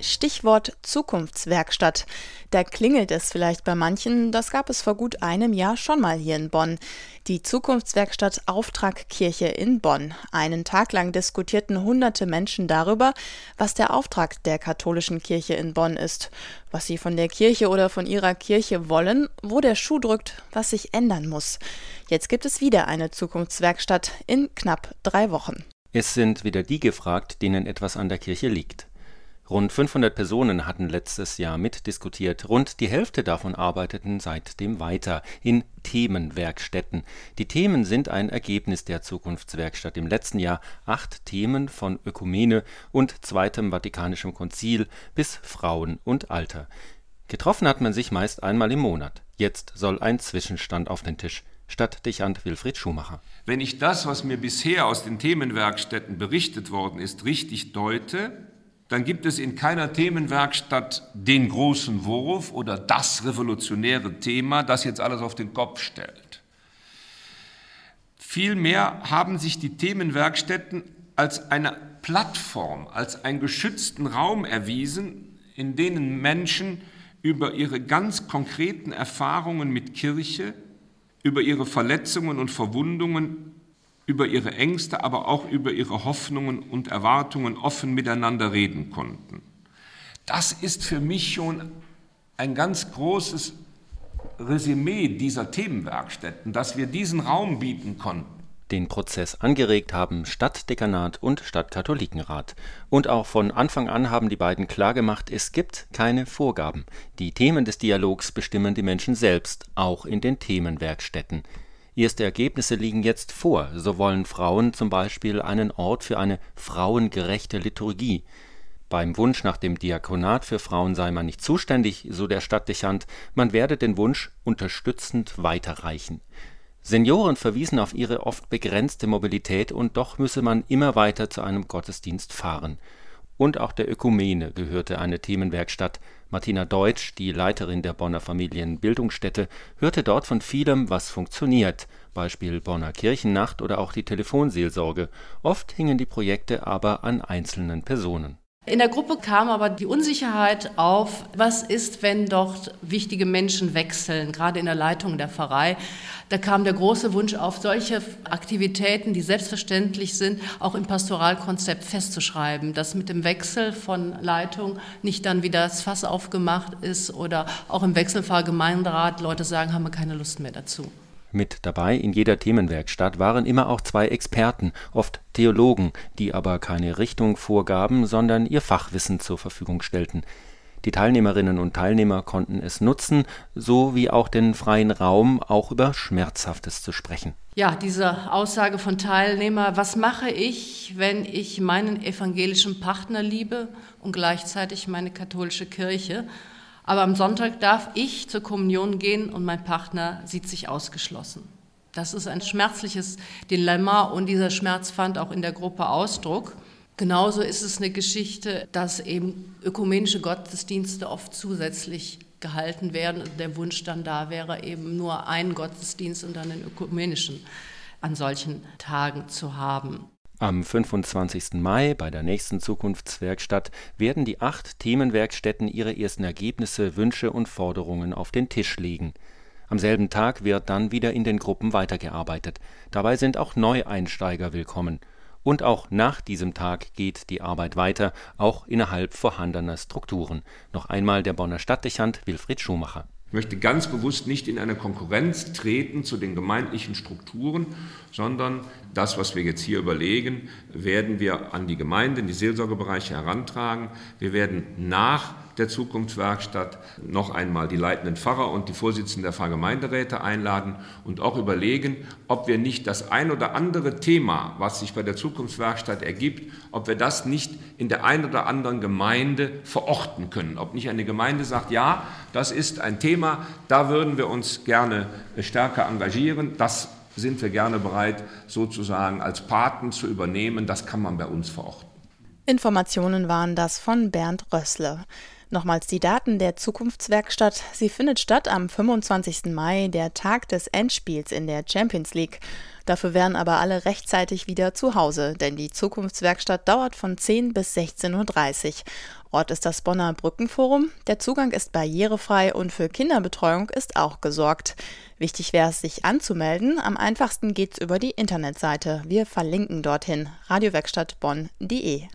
Stichwort Zukunftswerkstatt. Da klingelt es vielleicht bei manchen, das gab es vor gut einem Jahr schon mal hier in Bonn. Die Zukunftswerkstatt Auftrag Kirche in Bonn. Einen Tag lang diskutierten hunderte Menschen darüber, was der Auftrag der katholischen Kirche in Bonn ist, was sie von der Kirche oder von ihrer Kirche wollen, wo der Schuh drückt, was sich ändern muss. Jetzt gibt es wieder eine Zukunftswerkstatt in knapp drei Wochen. Es sind wieder die gefragt, denen etwas an der Kirche liegt. Rund 500 Personen hatten letztes Jahr mitdiskutiert. Rund die Hälfte davon arbeiteten seitdem weiter in Themenwerkstätten. Die Themen sind ein Ergebnis der Zukunftswerkstatt. Im letzten Jahr acht Themen von Ökumene und Zweitem Vatikanischem Konzil bis Frauen und Alter. Getroffen hat man sich meist einmal im Monat. Jetzt soll ein Zwischenstand auf den Tisch. Stadtdechant Wilfried Schumacher. Wenn ich das, was mir bisher aus den Themenwerkstätten berichtet worden ist, richtig deute, dann gibt es in keiner Themenwerkstatt den großen Wurf oder das revolutionäre Thema, das jetzt alles auf den Kopf stellt. Vielmehr haben sich die Themenwerkstätten als eine Plattform, als einen geschützten Raum erwiesen, in denen Menschen über ihre ganz konkreten Erfahrungen mit Kirche, über ihre Verletzungen und Verwundungen über ihre Ängste, aber auch über ihre Hoffnungen und Erwartungen offen miteinander reden konnten. Das ist für mich schon ein ganz großes Resümee dieser Themenwerkstätten, dass wir diesen Raum bieten konnten. Den Prozess angeregt haben Stadtdekanat und Stadtkatholikenrat. Und auch von Anfang an haben die beiden klargemacht, es gibt keine Vorgaben. Die Themen des Dialogs bestimmen die Menschen selbst, auch in den Themenwerkstätten. Erste Ergebnisse liegen jetzt vor, so wollen Frauen zum Beispiel einen Ort für eine frauengerechte Liturgie. Beim Wunsch nach dem Diakonat für Frauen sei man nicht zuständig, so der Stadtdechant, man werde den Wunsch unterstützend weiterreichen. Senioren verwiesen auf ihre oft begrenzte Mobilität und doch müsse man immer weiter zu einem Gottesdienst fahren und auch der Ökumene gehörte eine Themenwerkstatt. Martina Deutsch, die Leiterin der Bonner Familienbildungsstätte, hörte dort von vielem, was funktioniert, Beispiel Bonner Kirchennacht oder auch die Telefonseelsorge. Oft hingen die Projekte aber an einzelnen Personen. In der Gruppe kam aber die Unsicherheit auf, was ist, wenn dort wichtige Menschen wechseln, gerade in der Leitung der Pfarrei. Da kam der große Wunsch auf, solche Aktivitäten, die selbstverständlich sind, auch im Pastoralkonzept festzuschreiben, dass mit dem Wechsel von Leitung nicht dann wieder das Fass aufgemacht ist oder auch im Wechselfahrgemeinderat Leute sagen, haben wir keine Lust mehr dazu. Mit dabei in jeder Themenwerkstatt waren immer auch zwei Experten, oft Theologen, die aber keine Richtung vorgaben, sondern ihr Fachwissen zur Verfügung stellten. Die Teilnehmerinnen und Teilnehmer konnten es nutzen, so wie auch den freien Raum, auch über Schmerzhaftes zu sprechen. Ja, diese Aussage von Teilnehmer, was mache ich, wenn ich meinen evangelischen Partner liebe und gleichzeitig meine katholische Kirche? Aber am Sonntag darf ich zur Kommunion gehen und mein Partner sieht sich ausgeschlossen. Das ist ein schmerzliches Dilemma und dieser Schmerz fand auch in der Gruppe Ausdruck. Genauso ist es eine Geschichte, dass eben ökumenische Gottesdienste oft zusätzlich gehalten werden. Der Wunsch dann da wäre, eben nur einen Gottesdienst und dann den ökumenischen an solchen Tagen zu haben. Am 25. Mai bei der nächsten Zukunftswerkstatt werden die acht Themenwerkstätten ihre ersten Ergebnisse, Wünsche und Forderungen auf den Tisch legen. Am selben Tag wird dann wieder in den Gruppen weitergearbeitet. Dabei sind auch Neueinsteiger willkommen. Und auch nach diesem Tag geht die Arbeit weiter, auch innerhalb vorhandener Strukturen. Noch einmal der Bonner Stadtdechant Wilfried Schumacher. Ich möchte ganz bewusst nicht in eine Konkurrenz treten zu den gemeindlichen Strukturen, sondern das, was wir jetzt hier überlegen, werden wir an die Gemeinden, die Seelsorgebereiche herantragen. Wir werden nach der Zukunftswerkstatt noch einmal die leitenden Pfarrer und die Vorsitzenden der Pfarrgemeinderäte einladen und auch überlegen, ob wir nicht das ein oder andere Thema, was sich bei der Zukunftswerkstatt ergibt, ob wir das nicht in der ein oder anderen Gemeinde verorten können. Ob nicht eine Gemeinde sagt, ja, das ist ein Thema, da würden wir uns gerne stärker engagieren, das sind wir gerne bereit, sozusagen als Paten zu übernehmen, das kann man bei uns verorten. Informationen waren das von Bernd Rössle. Nochmals die Daten der Zukunftswerkstatt. Sie findet statt am 25. Mai, der Tag des Endspiels in der Champions League. Dafür wären aber alle rechtzeitig wieder zu Hause, denn die Zukunftswerkstatt dauert von 10 bis 16.30 Uhr. Ort ist das Bonner Brückenforum. Der Zugang ist barrierefrei und für Kinderbetreuung ist auch gesorgt. Wichtig wäre es, sich anzumelden. Am einfachsten geht's über die Internetseite. Wir verlinken dorthin radiowerkstattbonn.de.